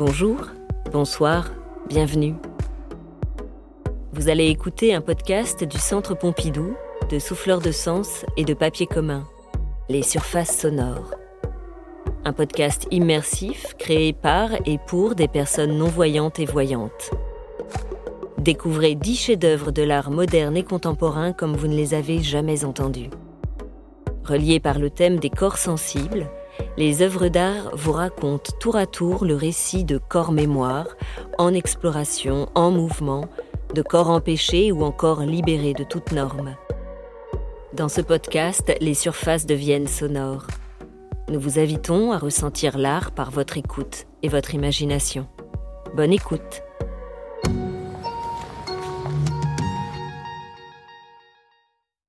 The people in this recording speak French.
Bonjour, bonsoir, bienvenue. Vous allez écouter un podcast du Centre Pompidou, de Souffleurs de Sens et de Papier commun, Les Surfaces Sonores. Un podcast immersif créé par et pour des personnes non-voyantes et voyantes. Découvrez dix chefs-d'œuvre de l'art moderne et contemporain comme vous ne les avez jamais entendus. Reliés par le thème des corps sensibles, les œuvres d'art vous racontent tour à tour le récit de corps-mémoire, en exploration, en mouvement, de corps empêchés ou encore libérés de toute norme. Dans ce podcast, les surfaces deviennent sonores. Nous vous invitons à ressentir l'art par votre écoute et votre imagination. Bonne écoute